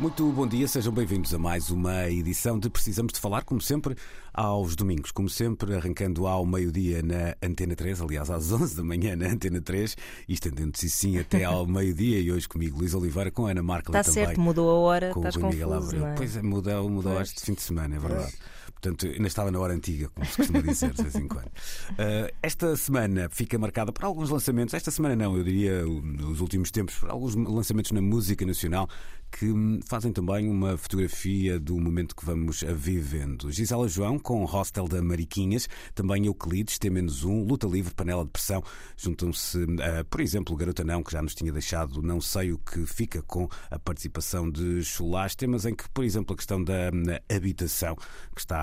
Muito bom dia, sejam bem-vindos a mais uma edição de Precisamos de Falar, como sempre, aos domingos. Como sempre, arrancando ao meio-dia na Antena 3, aliás, às 11 da manhã na Antena 3, e estendendo-se sim até ao meio-dia. E hoje comigo, Luís Oliveira, com a Ana Marca Está também. certo, mudou a hora, com estás Rui Miguel confuso, Abreu. não é? Pois é, mudou, mudou Pois. este fim de semana, é verdade. Portanto, ainda estava na hora antiga, como se costuma dizer de vez em quando. Uh, esta semana fica marcada por alguns lançamentos. Esta semana não, eu diria nos últimos tempos, por alguns lançamentos na música nacional que hum, fazem também uma fotografia do momento que vamos vivendo. Gisela João com Hostel da Mariquinhas, também Euclides, T-1, Luta Livre, Panela de Pressão. Juntam-se, uh, por exemplo, Garota Não, que já nos tinha deixado Não Sei o que fica com a participação de Chulás, temas em que, por exemplo, a questão da hum, habitação, que está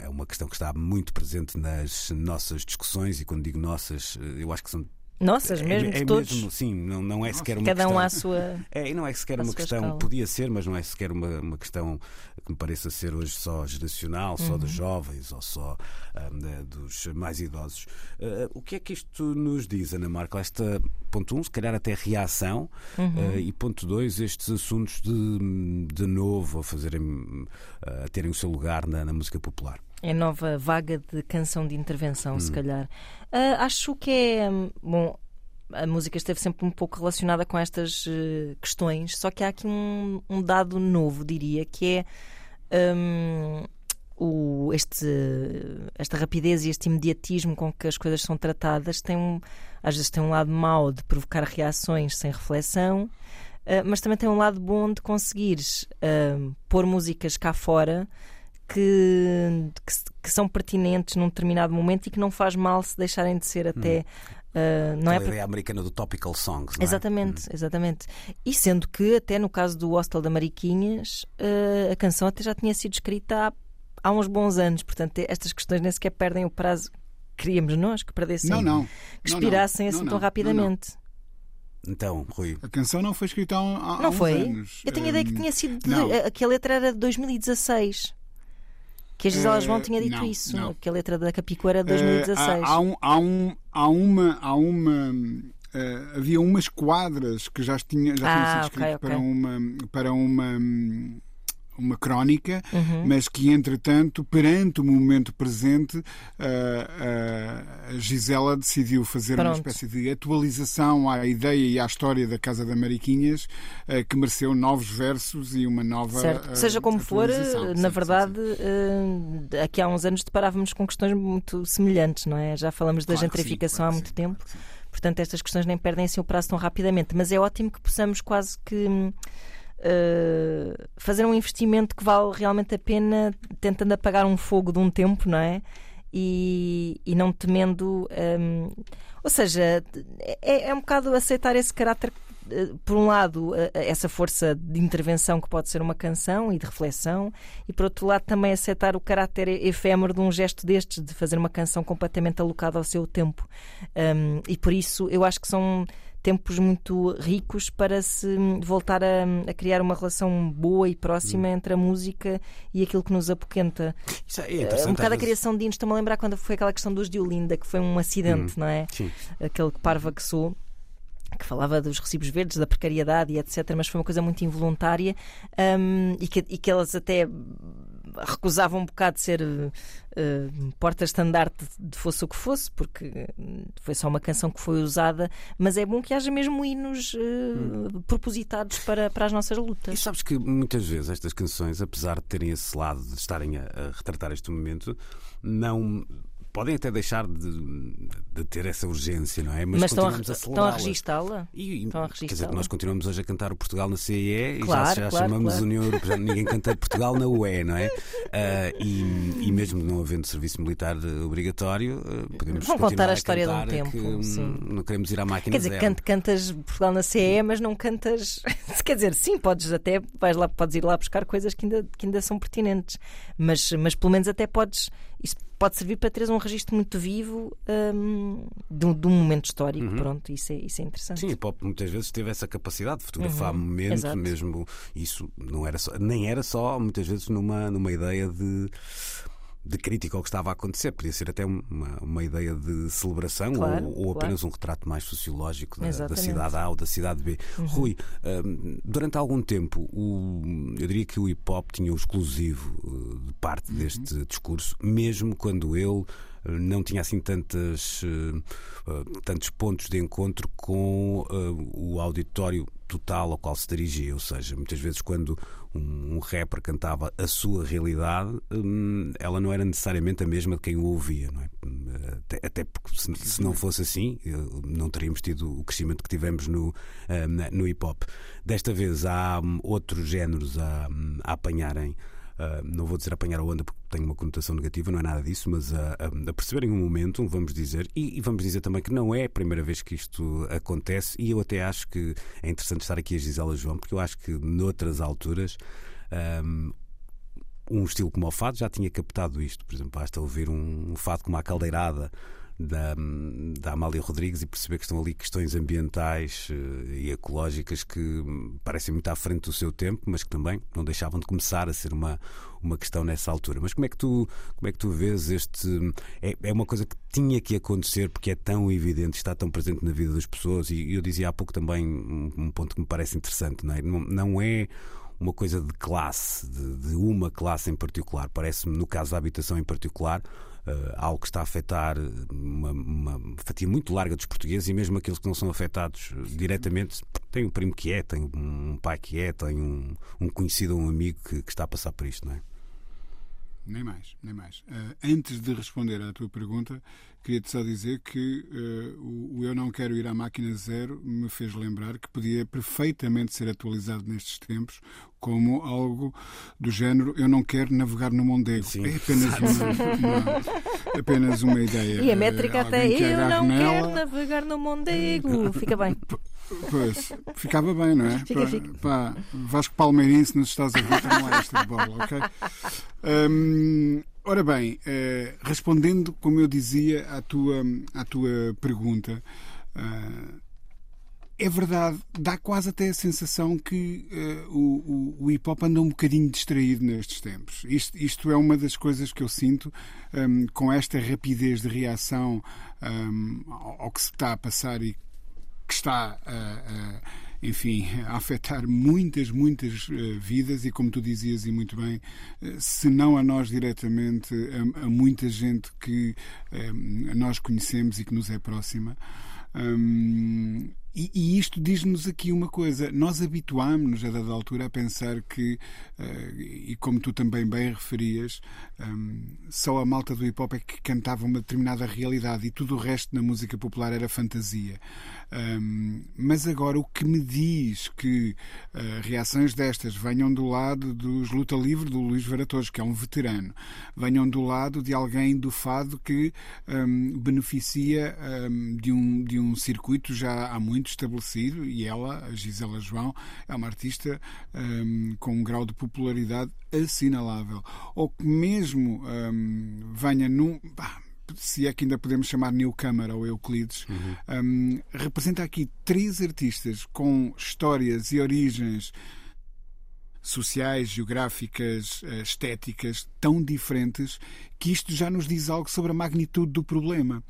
é uma questão que está muito presente nas nossas discussões e quando digo nossas, eh, eu acho que são Nossas, é, mesmo é de todos. mesmo, sim, não, não é sequer uma Cada um questão. à sua. É, e não é sequer uma questão, podia ser, mas não é sequer uma, uma questão que me pareça ser hoje só geracional, só Uhum. dos jovens ou só ahm, da- dos mais idosos. Ah, o que é que isto nos diz, Ana Marca? Esta, ponto um, se calhar até reação, Uhum. ah, e ponto dois, estes assuntos de, de novo a fazerem, a terem o seu lugar na, na música popular. É nova vaga de canção de intervenção, Hum. se calhar. Ah, acho que é. hum, Bom, a música esteve sempre um pouco relacionada com estas eh, questões, só que há aqui um, um dado novo, diria, que é. hum, o, este, esta rapidez e este imediatismo com que as coisas são tratadas tem um, às vezes tem um lado mau de provocar reações sem reflexão, ah, mas também tem um lado bom de conseguires ah, pôr músicas cá fora que, que, que são pertinentes num determinado momento e que não faz mal se deixarem de ser até. ah, não é por- ideia americana do topical songs, não é? Exatamente, exatamente. E sendo que, até no caso do Hostel da Mariquinhas, ah, a canção até já tinha sido escrita há, há uns bons anos, portanto, estas questões nem sequer perdem o prazo que queríamos nós que perdessem, Não, não. que Não, não. expirassem assim Não, tão não. rapidamente. Então, Rui, A canção não foi escrita há, há, Não uns foi? anos. Eu tinha a ideia que Hum, tinha sido. De, não. a- que a letra era de 2016. Que a Gisela Eh, João tinha dito não, isso, não. que a letra da Capico era de eh, 2016. há, há um, há, um, há uma. Há uma eh, havia umas quadras que já, tinha, já Ah, tinham sido escritas ok. para uma. Para uma hum, uma crónica, Uhum. mas que entretanto, perante o momento presente, eh, eh, a Gisela decidiu fazer uma Pronto. espécie de atualização à ideia e à história da Casa da Mariquinhas, eh, que mereceu novos versos e uma nova. Certo. Seja como for, na Sim, sim, verdade, sim. aqui há uns anos deparávamos com questões muito semelhantes, não é? Já falamos da Claro sim, gentrificação claro há muito tempo. claro. Portanto, estas questões nem perdem assim o prazo tão rapidamente. Mas é ótimo que possamos quase que eh, fazer um investimento que vale realmente a pena, tentando apagar um fogo de um tempo, não é? E, e não temendo. hum, ou seja, é, é um bocado aceitar esse caráter. eh, Por um lado, eh, essa força de intervenção que pode ser uma canção e de reflexão, e por outro lado, também aceitar o caráter efêmero de um gesto destes, de fazer uma canção completamente alocada ao seu tempo. Um, e por isso eu acho que são tempos muito ricos para se hum, voltar a, a criar uma relação boa e próxima entre a música e aquilo que nos apoquenta. isso é É interessante. um bocado a criação de hinos. Estou-me a lembrar quando foi aquela questão dos de Olinda, que foi um acidente, não é? Sim. Aquele que parva que sou. Que falava dos recibos verdes, da precariedade e etc., mas foi uma coisa muito involuntária hum, e, que, e que elas até recusavam um bocado de ser eh, porta-estandarte de fosse o que fosse, porque hum, foi só uma canção que foi usada, mas é bom que haja mesmo hinos eh, propositados para, para as nossas E lutas. sabes que muitas vezes estas canções, apesar de terem esse lado de estarem a, a retratar este momento, não podem até deixar de, de ter essa urgência, não é? Mas, estão, a, estão a registá-la? E, a quer dizer, nós continuamos hoje a cantar o Portugal na CEE e Claro, já, já claro, chamamos claro. União Europeia. Ninguém canta Portugal na UE, não é? Ah, e, e mesmo não havendo serviço militar obrigatório, eh, podemos Vão contar a história de um tempo, que, hum. Não queremos ir à máquina Quer dizer, zero. cant- cantas Portugal na CE, mas não cantas. Quer dizer, sim, podes até vais lá, podes ir lá buscar coisas que ainda, que ainda são pertinentes, mas, mas pelo menos até podes. Isso pode servir para teres um registro muito vivo hum, de, um, de um momento histórico. Pronto, isso é, isso é interessante. Sim, o pop muitas vezes teve essa capacidade de fotografar momentos, exato. mesmo isso não era só, nem era só muitas vezes numa, numa ideia de, de crítica ao que estava a acontecer, podia ser até uma, uma ideia de celebração Claro, ou, ou claro. apenas um retrato mais sociológico da, da. Uhum. cidade A ou da cidade B. Rui, hum, durante algum tempo, o- eu diria que o hip hop tinha o exclusivo uh, de parte Uhum. deste discurso, mesmo quando ele uh, não tinha assim tantas, uh, tantos pontos de encontro com uh, o auditório total ao qual se dirigia. Ou seja, muitas vezes quando um, um rapper cantava a sua realidade, hum, ela não era necessariamente a mesma de quem o ouvia. Não é? Hum, Até, até porque se, se não fosse assim, não teríamos tido o crescimento que tivemos no, na- no hip hop. Desta vez há hum, outros géneros a, hum, a apanharem. Uh, não vou dizer apanhar a onda porque tem uma conotação negativa, não é nada disso, mas a, a- a perceberem um momento, vamos dizer, e, e vamos dizer também que não é a primeira vez que isto acontece, e eu até acho que é interessante estar aqui a Gisela João, porque eu acho que noutras alturas. um, um estilo como o fado já tinha captado isto. Por exemplo, basta ouvir um, um fado como a caldeirada da, da Amália Rodrigues e perceber que estão ali questões ambientais eh, e ecológicas que hum, parecem muito à frente do seu tempo, mas que também não deixavam de começar a ser uma, uma questão nessa altura. Mas como é que tu, como é que tu vês este. É, é uma coisa que tinha que acontecer porque é tão evidente, está tão presente na vida das pessoas, e eu dizia há pouco também um, um ponto que me parece interessante, não é? Não, não é uma coisa de classe, de, de uma classe em particular. Parece-me, no caso da habitação em particular, algo que está a afetar uma, uma fatia muito larga dos portugueses e mesmo aqueles que não são afetados eh, diretamente. Tem um primo que é, tem um pai que é, tem um, um conhecido ou um amigo que, que está a passar por isto, não é? Nem mais, nem mais. Ah, antes de responder à tua pergunta, queria-te só dizer que o, o Eu Não Quero Ir à Máquina Zero me fez lembrar que podia perfeitamente ser atualizado nestes tempos como algo do género Eu Não Quero Navegar no Mondego. Sim. É apenas uma, uma- apenas uma ideia. E a métrica até alguém que eu não nela, quero navegar no Mondego. Fica bem. Pois, ficava bem, não é? Fica, pá, fica. pá, Vasco Palmeirense nos Estados Unidos não é esta de bola, ok? Hum, ora bem, eh, respondendo, como eu dizia, à tua, à tua pergunta, ah, é verdade, dá quase até a sensação que eh, o, o- hip hop anda um bocadinho distraído nestes tempos. Isto, isto é uma das coisas que eu sinto hum, com esta rapidez de reação hum, ao, ao que se está a passar e que está a, a, enfim, a afetar muitas, muitas eh, vidas e, como tu dizias e muito bem, eh, se não a nós diretamente, a, a muita gente que eh, nós conhecemos e que nos é próxima. Hum, e, e isto diz-nos aqui uma coisa: nós habituámos-nos a dada altura a pensar que, eh, e como tu também bem referias, hum, só a malta do hip hop é que cantava uma determinada realidade e tudo o resto na música popular era fantasia. Hum, mas agora o que me diz que eh, reações destas venham do lado dos Luta Livre do Luís Varatoso, que é um veterano, venham do lado de alguém do fado que hum, beneficia hum, de, um, de um circuito já há muito estabelecido e ela, a Gisela João, é uma artista hum, com um grau de popularidade assinalável. Ou que mesmo hum, venha num. pá, se é que ainda podemos chamar newcomer ou Euclides, hum, representa aqui três artistas com histórias e origens sociais, geográficas, eh, estéticas tão diferentes que isto já nos diz algo sobre a magnitude do problema.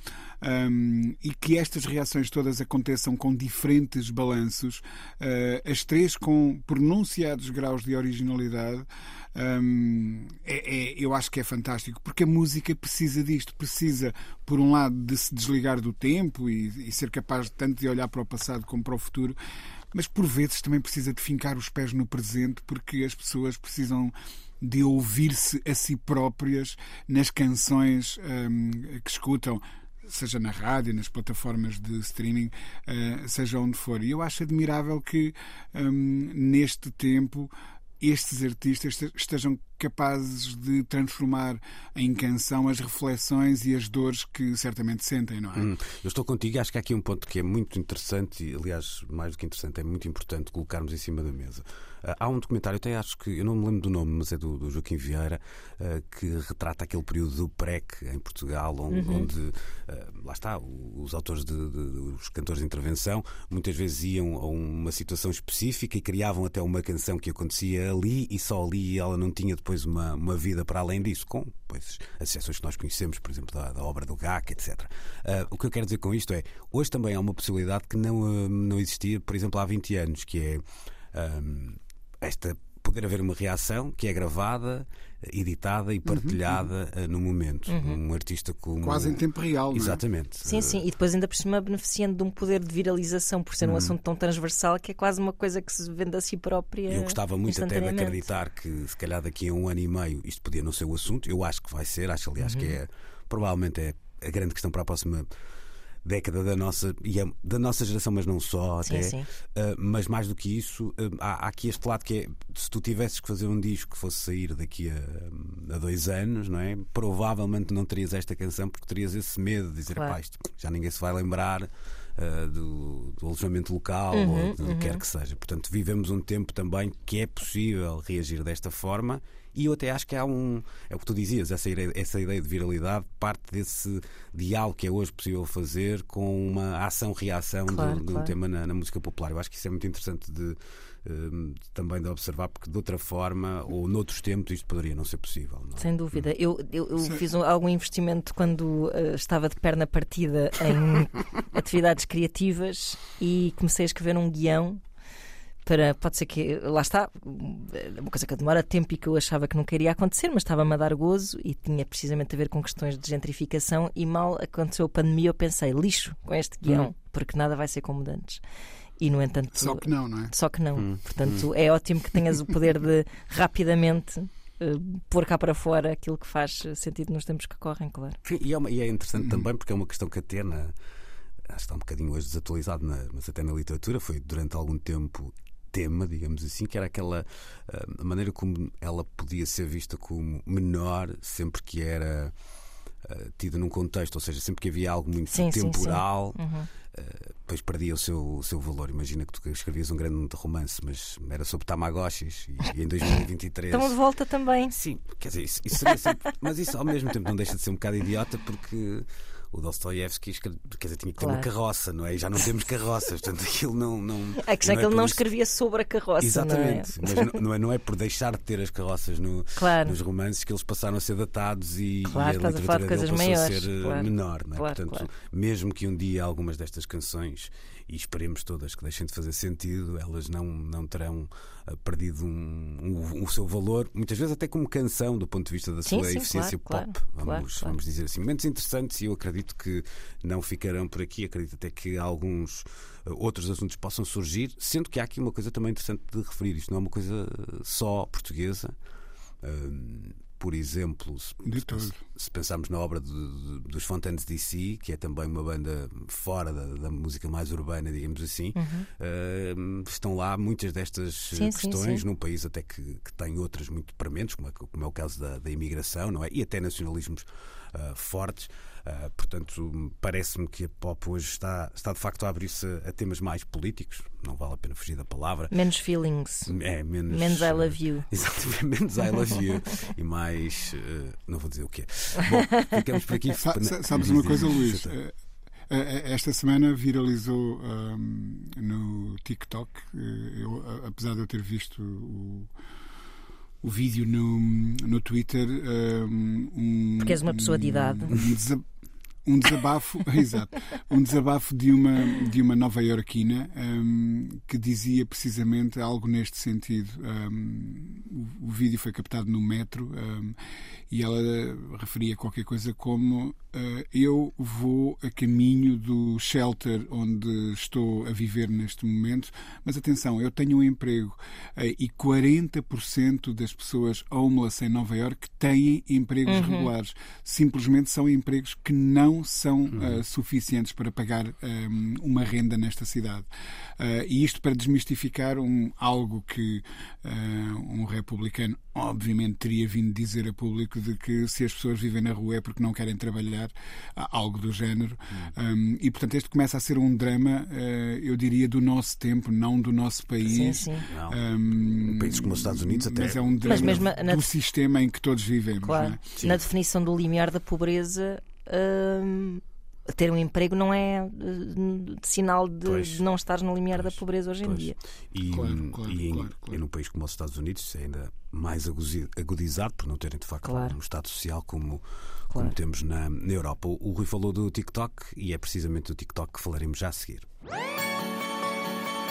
Um, e que estas reações todas aconteçam com diferentes balanços, eh, as três com pronunciados graus de originalidade, um, é- é- eu acho que é fantástico, porque a música precisa disto, precisa, por um lado, de se desligar do tempo e, e ser capaz tanto de olhar para o passado como para o futuro, mas por vezes também precisa de fincar os pés no presente porque as pessoas precisam de ouvir-se a si próprias nas canções hum, que escutam seja na rádio, nas plataformas de streaming, uh, seja onde for. E eu acho admirável que um, neste tempo estes artistas estejam capazes de transformar em canção as reflexões e as dores que certamente sentem, não é? Hum, eu estou contigo e acho que há aqui um ponto que é muito interessante e, aliás, mais do que interessante, é muito importante colocarmos em cima da mesa. Ah, há um documentário, até acho que, eu não me lembro do nome, mas é do, do Joaquim Vieira, uh, que retrata aquele período do PREC em Portugal, onde, uhum. onde uh, lá está, os autores, de, de, os cantores de intervenção, muitas vezes iam a uma situação específica e criavam até uma canção que acontecia ali e só ali ela não tinha depois uma, uma vida para além disso, com pois, as exceções que nós conhecemos, por exemplo, da, da obra do GAC, etc. Uh, o que eu quero dizer com isto é, hoje também há uma possibilidade que não, não existia, por exemplo, há 20 anos, que é. Um, esta poder haver uma reação que é gravada, editada e partilhada uhum, uhum. no momento. Uhum. Um artista como. Quase em tempo real, não é? Exatamente. Sim, sim. E depois, ainda por cima, beneficiando de um poder de viralização, por ser um uhum. assunto tão transversal que é quase uma coisa que se vende a si própria. Eu gostava muito até de acreditar que, se calhar, daqui a um ano e meio isto podia não ser o assunto. Eu acho que vai ser, acho, aliás, que uhum. é. Provavelmente é a grande questão para a próxima década da nossa, e é da nossa geração, mas não só, até. Sim, sim. Uh, mas mais do que isso, uh, há, há, aqui este lado que é: se tu tivesses que fazer um disco que fosse sair daqui a, a dois anos, não é? Provavelmente não terias esta canção porque terias esse medo de dizer, claro. isto, já ninguém se vai lembrar. Uh, do, do, alojamento local uhum, ou do uhum. que quer que seja. Portanto, vivemos um tempo também que é possível reagir desta forma e eu até acho que há um. É o que tu dizias, essa ideia, essa ideia de viralidade parte desse diálogo que é hoje possível fazer com uma ação-reação claro, de, de, um tema na, na, música popular. Eu acho que isso é muito interessante de. Hum, também de observar, porque de outra forma ou noutros tempos isto poderia não ser possível. Não é? Sem dúvida. Hum. Eu, eu, eu fiz um, algum investimento quando uh, estava de perna partida em atividades criativas e comecei a escrever um guião para. Pode ser que. Lá está, uma coisa que demora tempo e que eu achava que nunca iria acontecer, mas estava-me a dar gozo e tinha precisamente a ver com questões de gentrificação. E mal aconteceu a pandemia, eu pensei, lixo com este guião, hum. porque nada vai ser como antes. E no entanto. Só que não, não é? Só que não. Hum. Portanto, hum. é ótimo que tenhas o poder de rapidamente uh, pôr cá para fora aquilo que faz sentido nos tempos que correm, claro. Sim, e é, uma, e é interessante também porque é uma questão que até na, acho que está um bocadinho hoje desatualizado, na, mas até na literatura foi durante algum tempo tema, digamos assim, que era aquela uh, a maneira como ela podia ser vista como menor sempre que era uh, tida num contexto, ou seja, sempre que havia algo muito sim, temporal. Sim, sim. Uhum. Uh, depois perdia o seu, o seu valor. Imagina que tu escrevias um grande romance, mas era sobre Tamagotchis e, e em 2023. Estão de volta também. Sim, quer dizer, isso, isso sempre. mas isso ao mesmo tempo não deixa de ser um bocado idiota porque o Dostoiévski quer dizer, tinha que ter claro. uma carroça, não é? E já não temos carroças, portanto aquilo não. não a questão é que ele não escrevia sobre a carroça. Exatamente, não é? mas não é, não é por deixar de ter as carroças no, claro. nos romances que eles passaram a ser datados e, claro, e a literatura a dele passou a ser eh, menor, não é? portanto, mesmo que um dia algumas destas canções e esperemos todas que deixem de fazer sentido, elas não, não terão uh, perdido um, um, o seu valor, muitas vezes até como canção, do ponto de vista da sim, sua sim, eficiência claro, pop, claro, vamos, claro, vamos dizer assim. Momentos interessantes e eu acredito que não ficarão por aqui, acredito até que alguns uh, outros assuntos possam surgir, sendo que há aqui uma coisa também interessante de referir, isto não é uma coisa só portuguesa. Por exemplo, se, se, pensarmos na obra de, de, dos Fontaines DC, que é também uma banda fora da, da música mais urbana, digamos assim, uhum. uh, estão lá muitas destas sim, questões, sim, sim. num país até que, que tem outras muito prementes, como é, como é o caso da, da imigração, não é? E até nacionalismos uh, fortes. Uh, portanto, parece-me que a pop hoje está, está de facto a abrir-se a, temas mais políticos, não vale a pena fugir da palavra. Menos feelings. É, menos, menos I love you. Exatamente, menos I love you. e mais. Uh, não vou dizer o quê. Bom, ficamos por aqui. sabes uma coisa, Luís? Esta semana viralizou um, no TikTok, eu, apesar de eu ter visto o o vídeo no, no Twitter. Um, Porque és uma pessoa de idade. Um, um desabafo, exato, um desabafo de uma de uma nova iorquina um, que dizia precisamente algo neste sentido. Um, o, o, vídeo foi captado no metro um, e ela referia qualquer coisa como uh, eu vou a caminho do shelter onde estou a viver neste momento, mas atenção, eu tenho um emprego uh, e 40% das pessoas homeless em Nova York têm empregos uhum. regulares. Simplesmente são empregos que não são uhum. uh, suficientes para pagar um, uma renda nesta cidade. e isto para desmistificar um, algo que um republicano obviamente teria vindo dizer a público de que se as pessoas vivem na rua é porque não querem trabalhar, algo do género. Hum. Um, e, portanto, este começa a ser um drama, uh, eu diria, do nosso tempo, não do nosso país. Sim, sim. Um, Países como os Estados Unidos até. Mas é um drama mesmo do na... sistema em que todos vivemos. Claro. É? Na definição do limiar da pobreza. Ter um emprego não é uh, sinal de, de, não estar no limiar pois, da pobreza hoje pois. em dia. E, claro, claro, e, em, claro, e num país como os Estados Unidos, é ainda mais agudizado por não terem de facto um Estado social como, como temos na, na Europa. O, o Rui falou do TikTok e é precisamente do TikTok que falaremos já a seguir.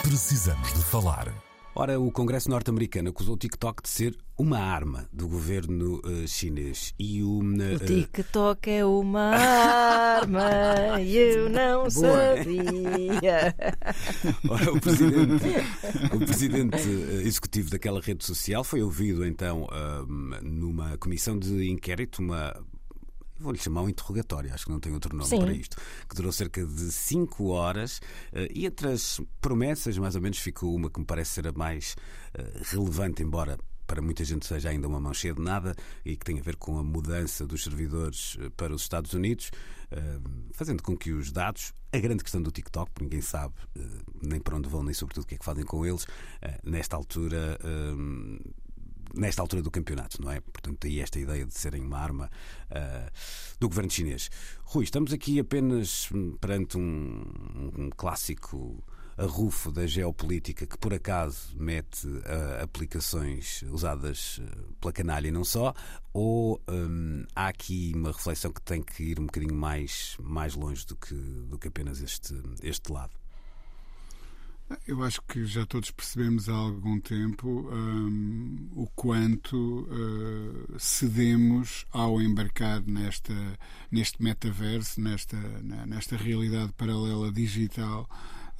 Precisamos de falar. Ora, o Congresso norte-americano acusou o TikTok de ser uma arma do governo uh, chinês. E o, uh, o TikTok é uma arma, eu não Boa. sabia. Ora, o presidente, o presidente uh, executivo daquela rede social foi ouvido então numa comissão de inquérito, uma vou-lhe chamar um interrogatório, acho que não tem outro nome Sim. para isto, que durou cerca de 5 horas eh, e entre as promessas, mais ou menos, ficou uma que me parece ser a mais eh, relevante, embora para muita gente seja ainda uma mão cheia de nada e que tem a ver com a mudança dos servidores eh, para os Estados Unidos, fazendo com que os dados, a grande questão do TikTok, ninguém sabe nem para onde vão, nem sobretudo o que é que fazem com eles, nesta altura nesta altura do campeonato, não é? Portanto, aí esta ideia de serem uma arma uh, do governo chinês. Rui, estamos aqui apenas perante um, um clássico arrufo da geopolítica que por acaso mete uh, aplicações usadas pela canalha e não só, ou um, há aqui uma reflexão que tem que ir um bocadinho mais, mais longe do que, do que apenas este, este lado? Eu acho que já todos percebemos há algum tempo um, o quanto uh, cedemos ao embarcar nesta, neste metaverso, nesta, nesta realidade paralela digital.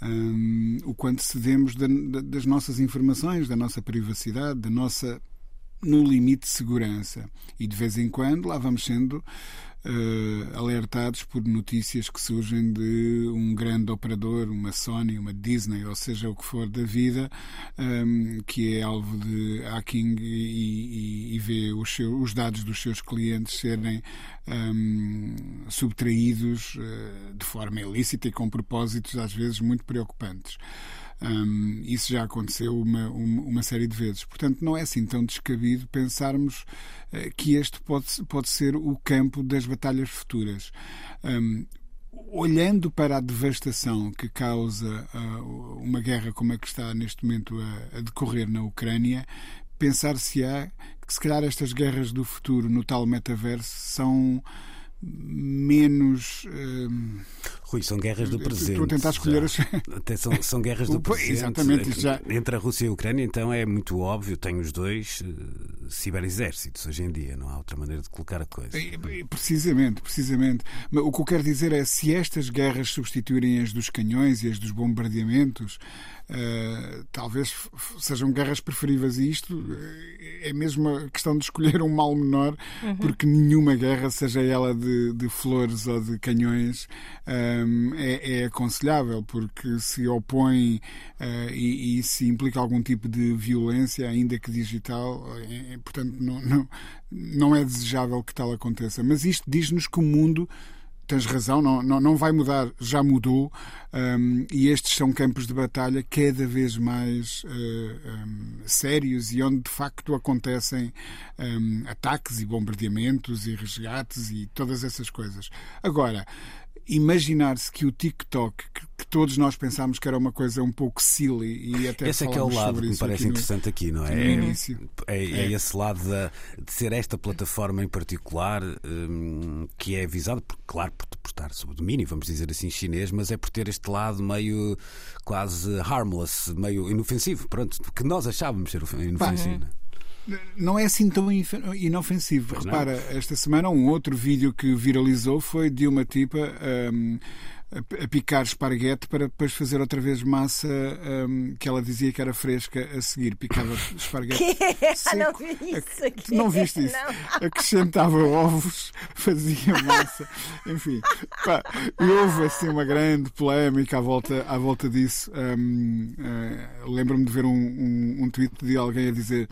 Um, o quanto cedemos da, da, das nossas informações, da nossa privacidade, da nossa, no limite, segurança. E de vez em quando lá vamos sendo uh, alertados por notícias que surgem de um grande operador, uma Sony, uma Disney, ou seja o que for da vida, um, ehm, que é alvo de hacking e, e, e vê os, os, dados dos seus clientes serem um, ehm, subtraídos uh, de forma ilícita e com propósitos às vezes muito preocupantes. Um, isso já aconteceu uma, uma, uma, série de vezes. Portanto, não é assim tão descabido pensarmos uh, que este pode, pode ser o campo das batalhas futuras. Um, olhando para a devastação que causa uh, uma guerra como a que está neste momento a, a decorrer na Ucrânia, pensar-se-á que se calhar estas guerras do futuro no tal metaverso são menos. Uh... Rui, são guerras do presente. Estou a tentar escolher as. Até são, são guerras do presente. Exatamente, já. Entre a Rússia e a Ucrânia, então é muito óbvio, tem os dois uh, ciberexércitos hoje em dia, não há outra maneira de colocar a coisa. Precisamente, precisamente. Mas o que eu quero dizer é se estas guerras substituírem as dos canhões e as dos bombardeamentos, uh, talvez sejam guerras preferíveis. E isto é mesmo a questão de escolher um mal menor, uhum. porque nenhuma guerra, seja ela de de, flores ou de canhões um, é, é, aconselhável, porque se opõe uh, e, e, se implica algum tipo de violência, ainda que digital, é, portanto, não, não, não é desejável que tal aconteça. Mas isto diz-nos que o mundo tens razão, não, não, não vai mudar, já mudou, um, e estes são campos de batalha cada vez mais uh, um, sérios e onde de facto acontecem um, ataques e bombardeamentos e resgates e todas essas coisas. Agora, imaginar-se que o TikTok, que, que todos nós pensámos que era uma coisa um pouco silly e até Esse é que é o lado que me parece aqui no- interessante aqui, não é? no É-. É, é esse lado da- de ser esta plataforma em particular hum, que é visada, por, claro, por, por estar sob o domínio, vamos dizer assim, chinês, mas é por ter este lado meio quase harmless, meio inofensivo, pronto, que nós achávamos ser ofen- inofensivo. Não é assim tão inofensivo. Pois não. Repara, esta semana um outro vídeo que viralizou foi de uma tipa hum, a, picar esparguete para depois fazer outra vez massa hum, que ela dizia que era fresca a seguir. Picava esparguete. Ah, não seco. vi isso aqui. Não viste isso? Não. Acrescentava ovos, fazia massa, enfim. Pá, e houve assim uma grande polémica à volta, à volta disso. Hum, eh, Lembro-me de ver um, um, um tweet de alguém a dizer.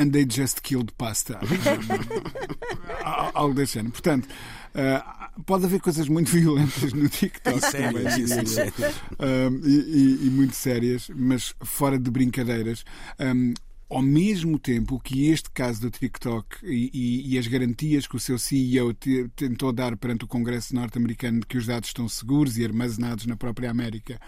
And they just killed pasta. Algo desse género. Portanto, eh, pode haver coisas muito violentas no TikTok. E sérias, também, sim, diria sim. eu. Um, e, e- e muito sérias, mas fora de brincadeiras. Um, ao mesmo tempo que este caso do TikTok e, e- e as garantias que o seu CEO te- tentou dar perante o Congresso norte-americano de que os dados estão seguros e armazenados na própria América,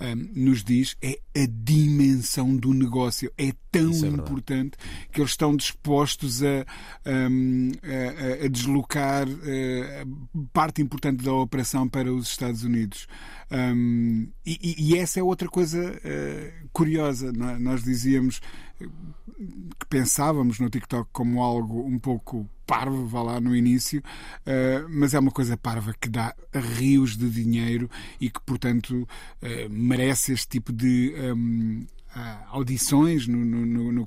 um, nos diz é a dimensão do negócio. É tão é importante que eles estão dispostos a, um, a- a- deslocar eh, parte importante da operação para os Estados Unidos. Um, e, e- essa é outra coisa eh, curiosa. é? Nós dizíamos que pensávamos no TikTok como algo um pouco parvo, vá lá no início, eh, mas é uma coisa parva que dá rios de dinheiro e que, portanto, eh, merece este tipo de. hum, ah, audições no- no- no-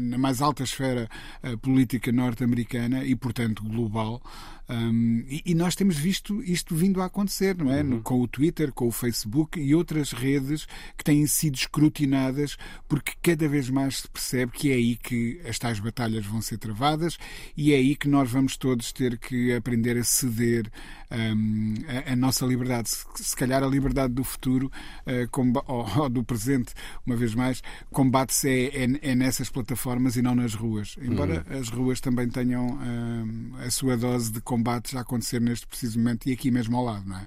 na mais alta esfera ah, política norte-americana e, portanto, global. Um, e, e nós temos visto isto vindo a acontecer, não é? No- Com o Twitter, com o Facebook e outras redes que têm sido escrutinadas porque cada vez mais se percebe que é aí que as tais batalhas vão ser travadas e é aí que nós vamos todos ter que aprender a ceder um, a, a nossa liberdade. Se, se calhar a liberdade do futuro uh, comba- ou, ou do presente, uma vez mais, combate-se é, é- é nessas plataformas e não nas ruas. Embora as ruas também tenham um, a sua dose de combate a acontecer neste preciso momento e aqui mesmo ao lado, não é?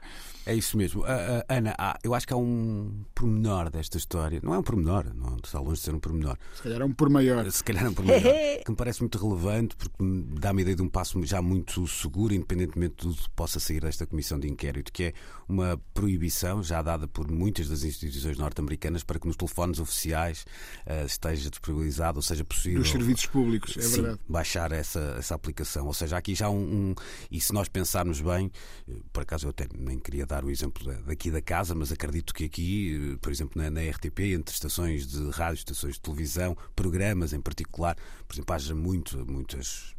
É isso mesmo. Ah, ah, Ana, há- eu acho que há um pormenor desta história. Não é um pormenor, não está longe de ser um pormenor. Se calhar é um por maior. Se calhar é um pormenor que me parece muito relevante porque me dá-me a ideia de um passo já muito seguro, independentemente de tudo que possa sair desta comissão de inquérito, que é uma proibição já dada por muitas das instituições norte-americanas para que nos telefones oficiais ah, esteja disponibilizado, ou seja possível. Dos serviços públicos, é Sim, verdade. baixar essa, essa aplicação. Ou seja, aqui já um, um- E se nós pensarmos bem, eh, por acaso eu até nem queria dar o exemplo da- daqui da casa, mas acredito que aqui, eh, por exemplo, na, na RTP, entre estações de rádio, estações de televisão, programas em particular, por exemplo, haja muito, muitas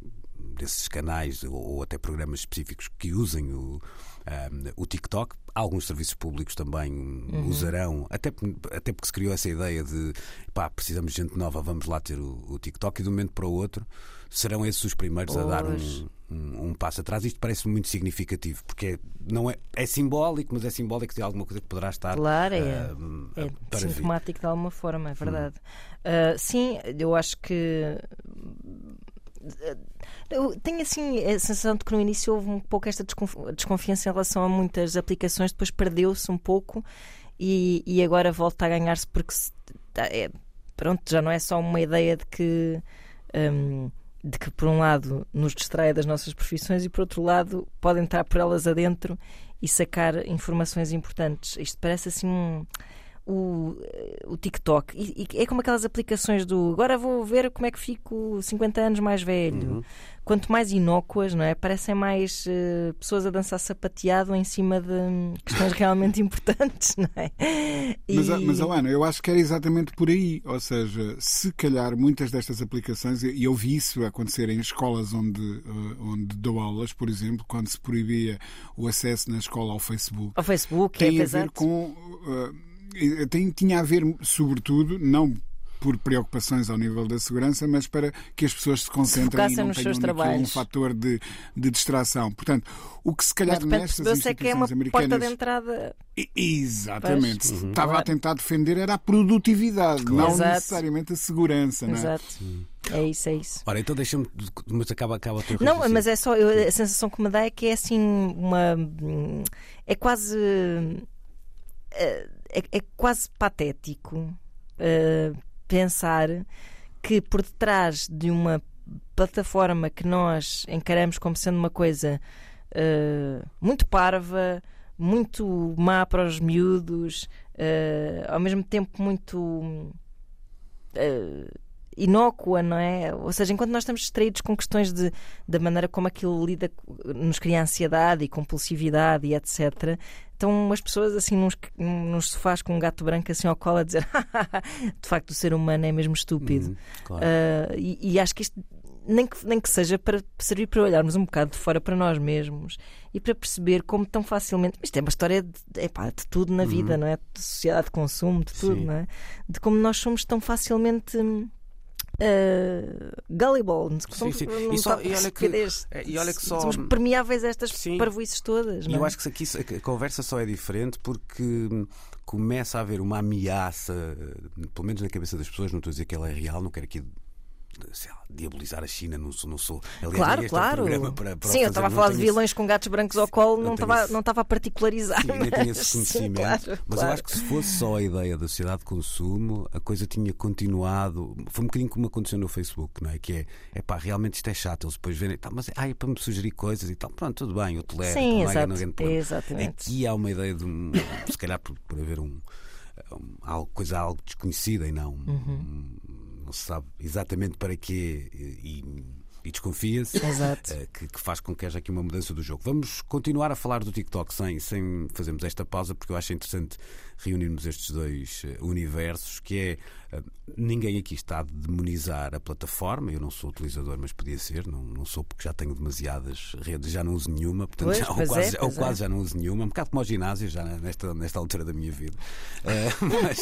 desses canais ou, ou até programas específicos que usem o, ahm, o TikTok. Alguns serviços públicos também usarão, até, até porque se criou essa ideia de pá, precisamos de gente nova, vamos lá ter o, o TikTok e de um momento para o outro serão esses os primeiros a dar um, um, um passo atrás. Isto parece muito significativo, porque é, não é, é simbólico, mas é simbólico de alguma coisa que poderá estar Claro, é, ah, é para vir. sintomático de alguma forma, é verdade. Ah, sim, eu acho que. Tenho assim a sensação de que no início houve um pouco esta desconf- desconfiança em relação a muitas aplicações, depois perdeu-se um pouco e, e agora volta a ganhar-se porque se- tá- é- pronto, já não é só uma ideia de que hum, de que por um lado nos distrai das nossas profissões e por outro lado pode entrar por elas adentro e sacar informações importantes. Isto parece assim um, o, o TikTok. E, e é como aquelas aplicações do agora vou ver como é que fico 50 anos mais velho. Uhum. Quanto mais inócuas, não é? Parecem mais eh, pessoas a dançar sapateado em cima de hum, questões realmente importantes, não é? Mas, E- mas Alana, eu acho que era exatamente por aí. Ou seja, se calhar muitas destas aplicações, e eu vi isso acontecer em escolas onde, eh, onde dou aulas, por exemplo, quando se proibia o acesso na escola ao Facebook, ao Facebook, tem é, a ver exato. com. eh, tem, tinha a ver, sobretudo, não por preocupações ao nível da segurança, mas para que as pessoas se concentrem focassem e não tenham um fator de, de distração. Portanto, o que se Mas calhar repente nestas é que é uma instituições porta americanas de entrada. I- Exatamente. Pois, uhum. Estava claro. a tentar defender era a produtividade, não Exato. necessariamente a segurança. Não é? Exato. É isso, é isso. Ora, então deixa-me. Mas acaba, acaba o teu Não, mas é só. eu- a sensação que me dá é que é assim uma. É quase. É, é quase patético eh, pensar que por detrás de uma plataforma que nós encaramos como sendo uma coisa eh, muito parva, muito má para os miúdos, eh, ao mesmo tempo muito eh, inócua, não é? Ou seja, enquanto nós estamos distraídos com questões de, da maneira como aquilo lida, nos cria ansiedade e compulsividade e etc. Então as pessoas assim nos, nos sofás com um gato branco assim ao colo a dizer de facto o ser humano é mesmo estúpido. Uhum, claro. Ah, e, e acho que isto nem que, nem que seja para servir para olharmos um bocado de fora para nós mesmos e para perceber como tão facilmente. Isto é uma história de, epá, de tudo na vida, não é? De sociedade de consumo, de tudo, Sim. não é? De como nós somos tão facilmente. hum, gullible, Sim, somos, sim. não E só- e olha que- é, e olha que só- somos permeáveis a estas Sim. parvoices todas. E eu é? acho que aqui a conversa só é diferente porque hum, começa a haver uma ameaça, eh, pelo menos na cabeça das pessoas, não estou a dizer que ela é real, não quero aqui sei lá, diabolizar a China, não sou. Não sou aliás, Claro, é o claro. programa para- para Sim, eu estava a falar de vilões com gatos brancos ao colo, não estava, esse- não estava a particularizar. Sim, nem tenho esse mas- sim, conhecimento. claro, mas claro. eu acho que se fosse só a ideia da sociedade de consumo, a coisa tinha continuado. Foi um bocadinho como aconteceu no Facebook, não é? Que é, é pá, realmente isto é chato. Eles depois verem, tá, mas é, ah, é para me sugerir coisas e tal. Pronto, tudo bem, eu tolero. Sim, é exato. problema. Exatamente. Aqui há uma ideia de um. Se calhar por, por haver um. um- algo, coisa algo desconhecida e não. Uhum. Não se sabe exatamente para quê e, e- desconfia-se. Exato. eh, que, que faz com que haja aqui uma mudança do jogo. Vamos continuar a falar do TikTok sem, sem fazermos esta pausa, porque eu acho interessante reunirmos estes dois eh, universos, que é ninguém aqui está a demonizar a plataforma. Eu não sou utilizador, mas podia ser, não, não sou porque já tenho demasiadas redes, já não uso nenhuma, portanto, Pois, já, ou, pois quase, é, ou é. quase já não uso nenhuma, um bocado como ao ginásio, já nesta, nesta altura da minha vida. Eh, mas,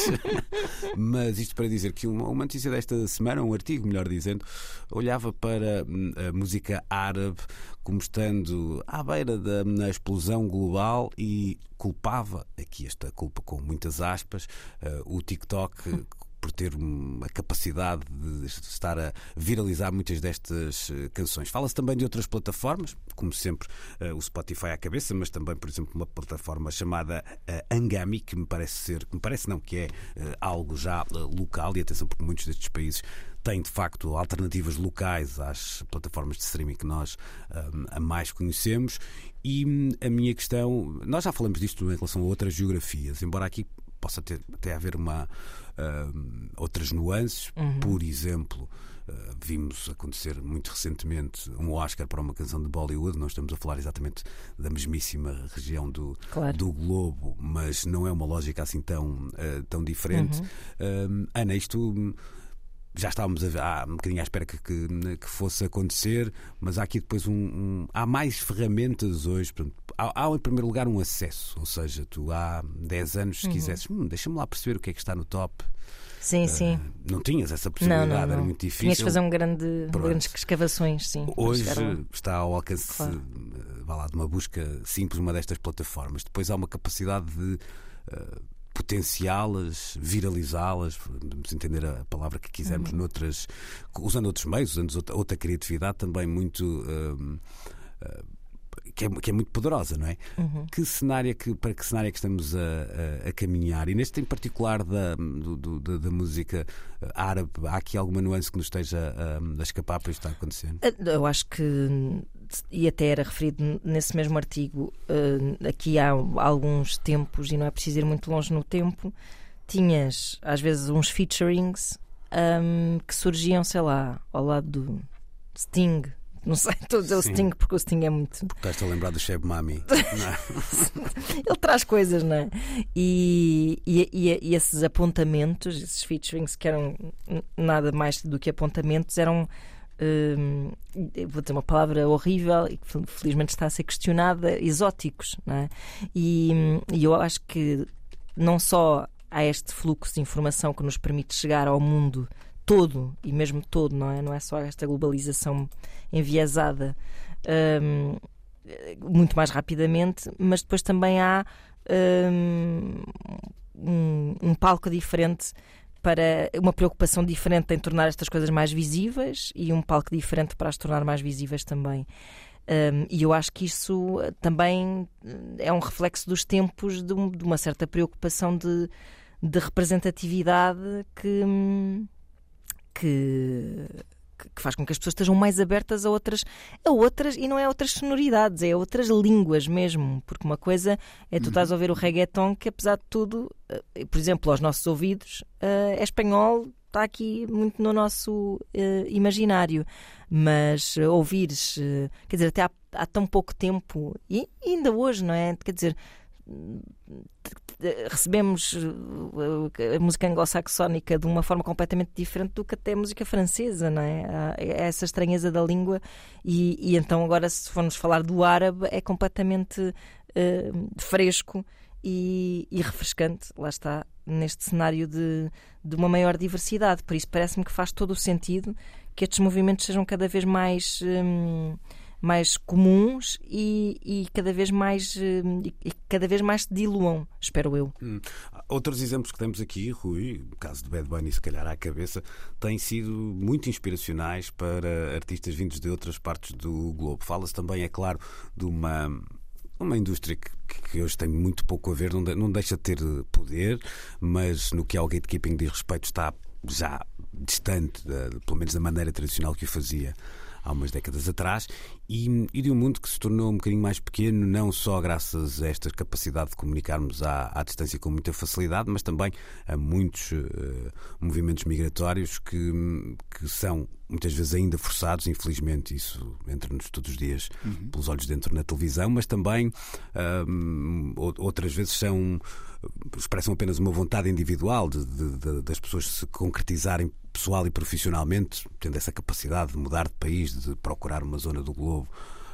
mas isto para dizer que uma, uma notícia desta semana, um artigo, melhor dizendo, olhava para hum, a música árabe como estando à beira da na explosão global e culpava, aqui esta culpa com muitas aspas, eh, o TikTok por ter um- a capacidade de estar a viralizar muitas destas eh, canções. Fala-se também de outras plataformas, como sempre eh, o Spotify à cabeça, mas também, por exemplo, uma plataforma chamada eh, Angami, que me parece ser, que me parece não, que é algo já local, e atenção, porque muitos destes países têm de facto alternativas locais às plataformas de streaming que nós hum, a mais conhecemos. E hum, a minha questão, nós já falamos disto em relação a outras geografias, embora aqui possa ter, até haver uma, hum, outras nuances, por exemplo. uh, vimos acontecer muito recentemente um Oscar para uma canção de Bollywood. Não estamos a falar exatamente da mesmíssima região do, Claro. do globo, mas não é uma lógica assim tão, uh, tão diferente. Um, Ana, isto já estávamos a, ver- há um bocadinho à espera que, que, que fosse acontecer, mas há aqui depois um. um- há mais ferramentas hoje. portanto, há, há, em primeiro lugar um acesso, ou seja, tu há 10 anos, se quisesses, hum, deixa-me lá perceber o que é que está no top. Sim, sim. Não tinhas essa Não, possibilidade, não, era não. muito difícil. Tinhas de fazer um grande, Pronto. grandes escavações, sim. Hoje está ao alcance Claro. eh, vá lá, de uma busca simples numa destas plataformas. Depois há uma capacidade de eh, potenciá-las, viralizá-las, podemos entender a palavra que quisermos, Uhum. noutras, usando outros meios, usando outra, outra criatividade também muito. eh, eh, que é, que é muito poderosa, não é? Uhum. Que cenário é que, para que cenário é que estamos a, a- a caminhar? E neste em particular da, do- do- da, música eh, árabe, há aqui alguma nuance que nos esteja a, a escapar para isto estar acontecendo? Eu acho que, e até era referido nesse mesmo artigo, eh, aqui há alguns tempos, e não é preciso ir muito longe no tempo, tinhas às vezes uns featurings ahm, que surgiam, sei lá, ao lado do Sting. Não sei, estou a dizer o. Sting porque o Sting é muito. Estás-te a lembrar do Cheb Mami? Ele traz coisas, não é? E, e, e- e esses apontamentos, esses featurings que eram nada mais do que apontamentos, eram. hum, vou dizer uma palavra horrível e que fel- felizmente está a ser questionada, exóticos, não é? E, e eu acho que não só há este fluxo de informação que nos permite chegar ao mundo todo, e mesmo todo, não é? Não é só esta globalização enviesada. Um, muito mais rapidamente, mas depois também há um, um, palco diferente para uma preocupação diferente em tornar estas coisas mais visíveis e um palco diferente para as tornar mais visíveis também. Um, e eu acho que isso também é um reflexo dos tempos de, um, de uma certa preocupação de, de representatividade que, que que faz com que as pessoas estejam mais abertas a outras, a outras, e não é outras sonoridades, é outras línguas mesmo. Porque uma coisa é tu uhum. estás a ouvir o reggaeton, que apesar de tudo, eh, por exemplo, aos nossos ouvidos, eh, é espanhol, está aqui muito no nosso uh, imaginário. Mas ouvires, quer dizer, até há, há, tão pouco tempo, e ainda hoje, não é? Quer dizer, recebemos uh, a música anglo-saxónica de uma forma completamente diferente do que até a música francesa, não é? Há essa estranheza da língua, e, e então agora, se formos falar do árabe, é completamente uh, fresco e, e, refrescante, lá está, neste cenário de, de uma maior diversidade. Por isso, parece-me que faz todo o sentido que estes movimentos sejam cada vez mais. Um, mais comuns e, e cada vez mais eh, e cada vez mais se diluam, espero eu. Hum. Outros exemplos que temos aqui, Rui, o caso do Bad Bunny, se calhar à cabeça, têm sido muito inspiracionais para artistas vindos de outras partes do globo. Fala-se também, é claro, de uma uma indústria que, que, hoje tem muito pouco a ver, não, de, não deixa de ter poder, mas no que ao gatekeeping diz respeito está já distante, de, pelo menos da maneira tradicional que o fazia há umas décadas atrás, e, e, de um mundo que se tornou um bocadinho mais pequeno, não só graças a esta capacidade de comunicarmos à, à distância com muita facilidade, mas também a muitos uh, movimentos migratórios que, que são muitas vezes ainda forçados, infelizmente, isso entra-nos todos os dias uhum. pelos olhos dentro na televisão, mas também um, outras vezes são expressam apenas uma vontade individual de, de, de, das pessoas se concretizarem pessoal e profissionalmente, tendo essa capacidade de mudar de país, de procurar uma zona do globo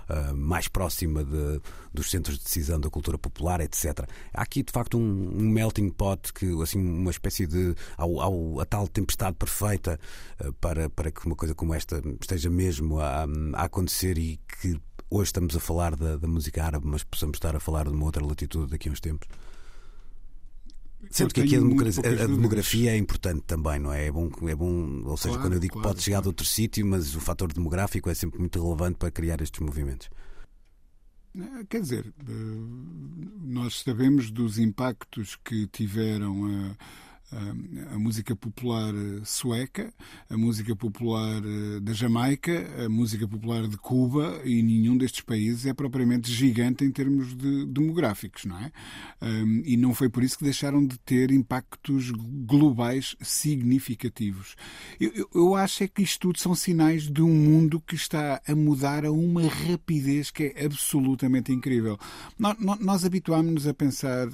Uh, mais próxima de, dos centros de decisão da cultura popular, etc. Há aqui, de facto, um, um melting pot, que, assim, uma espécie de. Ao, ao, a tal tempestade perfeita uh, para, para que uma coisa como esta esteja mesmo a, a acontecer e que hoje estamos a falar da, da música árabe, mas possamos estar a falar de uma outra latitude daqui a uns tempos. Sendo que aqui a demografia, a, demografia, é importante também, não é? É bom, é bom ou seja, claro, quando eu digo claro, que pode chegar claro. de outro sítio, mas o fator demográfico é sempre muito relevante para criar estes movimentos. Eh, quer dizer, eh, nós sabemos dos impactos que tiveram a a música popular eh, sueca, a música popular eh, da Jamaica, a música popular de Cuba e nenhum destes países é propriamente gigante em termos de demográficos, não é? E não foi por isso que deixaram de ter impactos globais significativos. Eu, eu acho é que isto tudo são sinais de um mundo que está a mudar a uma rapidez que é absolutamente incrível. Nós, nós habituámos-nos a pensar uh,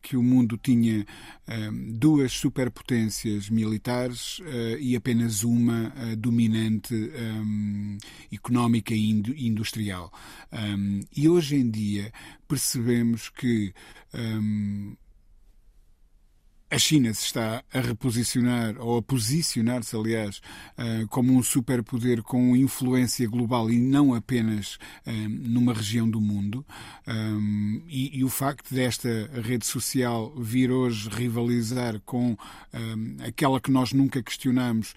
que o mundo tinha duas duas superpotências militares uh, e apenas uma uh, dominante um, económica e industrial. Um, e hoje em dia percebemos que um, a China se está a reposicionar, ou a posicionar-se, aliás, uh, como um superpoder com influência global e não apenas uh, numa região do mundo. Um, e, o facto desta rede social vir hoje rivalizar com aquela que nós nunca questionamos,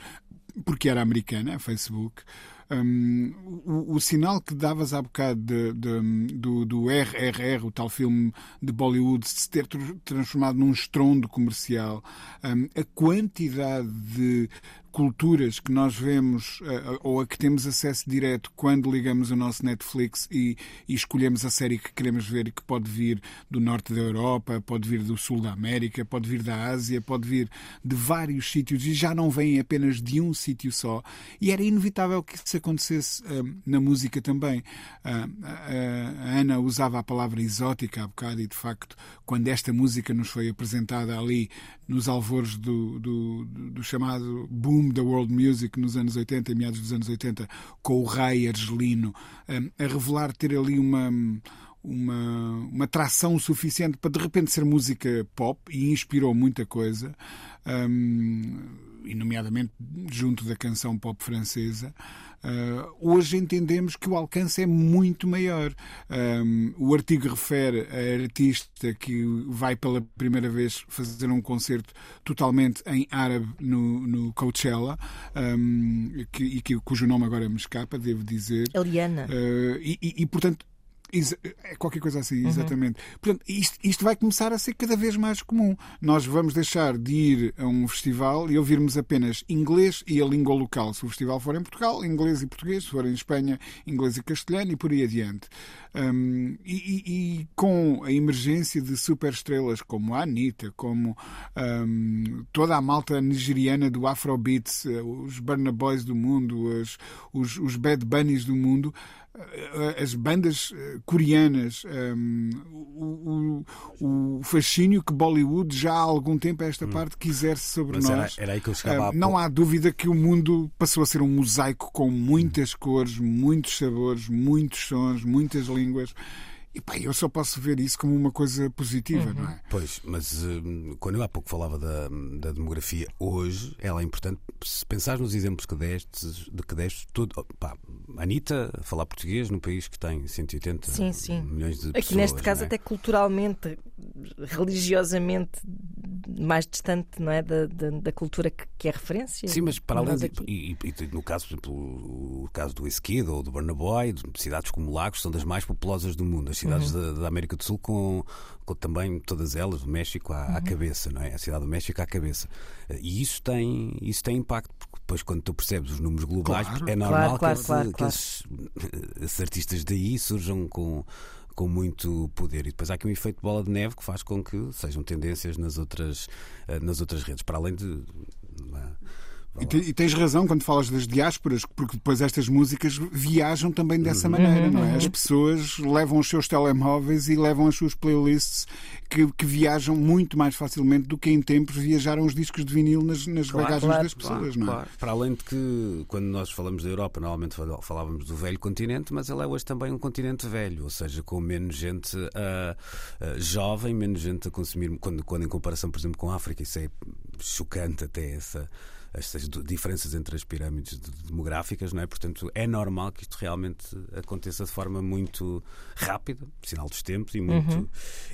porque era americana, a Facebook. Um, o, o, sinal que davas há bocado de, de, do, do RRR, o tal filme de Bollywood, se ter transformado num estrondo comercial, um, a quantidade de culturas que nós vemos eh, ou a que temos acesso direto quando ligamos o nosso Netflix e, e, escolhemos a série que queremos ver que pode vir do norte da Europa, pode vir do sul da América, pode vir da Ásia, pode vir de vários sítios e já não vem apenas de um sítio só. E era inevitável que isso acontecesse uh, na música também. Uh, a Ana usava a palavra exótica há bocado e, de facto, quando esta música nos foi apresentada ali nos alvores do, do, do chamado boom da world music nos anos 80, em meados dos anos 80, com o Ray Argelino, a revelar ter ali uma uma, uma tração suficiente para de repente ser música pop e inspirou muita coisa, um, e nomeadamente junto da canção pop francesa. Uh, hoje entendemos que o alcance é muito maior. Um, o artigo refere a artista que vai pela primeira vez fazer um concerto totalmente em árabe no, no Coachella, um, que, e que, cujo nome agora me escapa, devo dizer. Eliana. Uh, e, e, e, portanto, é qualquer coisa assim, uhum. exatamente. Portanto, isto, isto, vai começar a ser cada vez mais comum. Nós vamos deixar de ir a um festival e ouvirmos apenas inglês e a língua local. Se o festival for em Portugal, inglês e português. Se for em Espanha, inglês e castelhano e por aí adiante. Um, e, e, e, com a emergência de superestrelas como a Anitta, como um, toda a malta nigeriana do Afrobeat, os Burna Boys do mundo, os, os, os Bad Bunnies do mundo, eh, as bandas eh, coreanas, um, o, o, o, fascínio que Bollywood já há algum tempo a esta hum. parte exerce sobre Mas nós. Era, era aí que eu chegava um, não há dúvida que o mundo passou a ser um mosaico com muitas cores, muitos sabores, muitos sons, muitas línguas. E pá, eu só posso ver isso como uma coisa positiva, uhum. não é? Pois, mas uh, quando eu há pouco falava da, da demografia, hoje ela é importante. Se pensar nos exemplos que deste, de que deste, tudo. Oh, pá, Anitta a falar português num país que tem 180 sim, sim. milhões de Aqui pessoas. Aqui neste caso, é? até culturalmente, religiosamente mais distante não é, da, da, da cultura que, que, é referência. Sim, mas para além de, e, e, no caso, por exemplo, o, caso do Esquid ou do Burnaboy, cidades como Lagos são das mais populosas do mundo. As cidades uhum. da, da, América do Sul com, com, também todas elas, do México à, uhum. à, cabeça, não é? A cidade do México à cabeça. E isso tem, isso tem impacto, porque depois quando tu percebes os números globais, claro. é normal claro, que, claro, que esses, esses artistas daí surjam com com muito poder. E depois há aqui um efeito bola de neve que faz com que sejam tendências nas outras, eh, nas outras redes. Para além de. E, tens razão quando falas das diásporas, porque depois estas músicas viajam também dessa uhum. maneira, não é? As pessoas levam os seus telemóveis e levam as suas playlists que, que viajam muito mais facilmente do que em tempos viajaram os discos de vinil nas, nas claro, bagagens claro, das pessoas, claro, não é? Para além de que, quando nós falamos da Europa, normalmente falávamos do velho continente, mas ele é hoje também um continente velho, ou seja, com menos gente uh, uh, jovem, menos gente a consumir, quando, quando em comparação, por exemplo, com a África, isso é chocante até essa estas diferenças entre as pirâmides demográficas, não é? Portanto, é normal que isto realmente aconteça de forma muito rápida, sinal dos tempos e muito, uhum.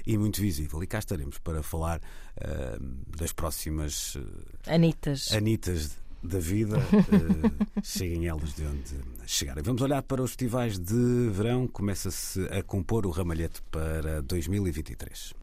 e muito visível. E cá estaremos para falar uh, das próximas uh, Anitas. Anitas da vida, uh, cheguem elas de onde chegarem. Vamos olhar para os festivais de verão. Começa-se a compor o ramalhete para 2023.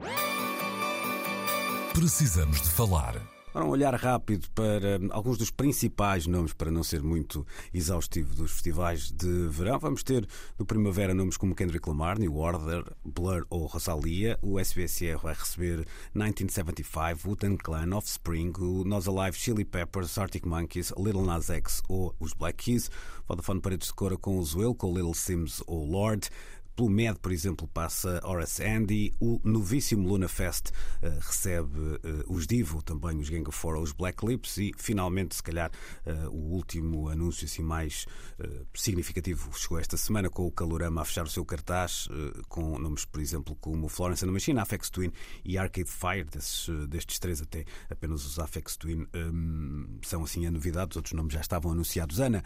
Precisamos de falar. Agora um olhar rápido para alguns dos principais nomes, para não ser muito exaustivo, dos festivais de verão. Vamos ter no Primavera nomes como Kendrick Lamar, New Order, Blur ou Rosalia. O SBSR vai receber 1975, Wu-Tang Clan, Offspring, o Nos Alive, Chili Peppers, Arctic Monkeys, Little Nas X ou os Black Keys. Vodafone Paredes de Cora com o Zuel, com Little Sims ou Lord. Pelo MED, por exemplo, passa Horace Andy. O novíssimo Luna Fest uh, recebe uh, os Divo, também os Gang of Four, os Black Lips. E finalmente, se calhar, uh, o último anúncio assim, mais significativo chegou esta semana com o Calorama a fechar o seu cartaz, com nomes, por exemplo, como Florence and the Machine, Afex Twin e Arcade Fire. Desses, destes três, até apenas os Afex Twin um, são assim a novidade. Os outros nomes já estavam anunciados. Ana,